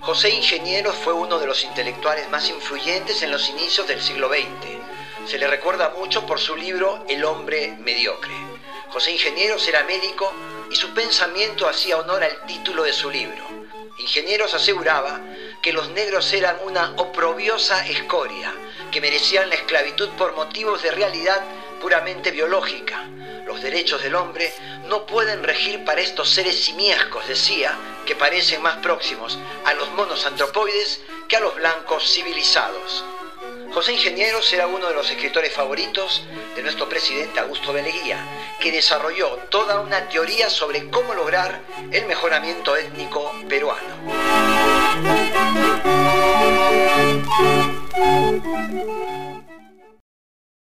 José Ingeniero fue uno de los intelectuales más influyentes en los inicios del siglo XX. Se le recuerda mucho por su libro El hombre mediocre. José Ingenieros era médico y su pensamiento hacía honor al título de su libro. Ingenieros aseguraba que los negros eran una oprobiosa escoria, que merecían la esclavitud por motivos de realidad puramente biológica. Los derechos del hombre no pueden regir para estos seres simiescos, decía, que parecen más próximos a los monos antropoides que a los blancos civilizados. José Ingenieros era uno de los escritores favoritos de nuestro presidente Augusto Beleguía, que desarrolló toda una teoría sobre cómo lograr el mejoramiento étnico peruano.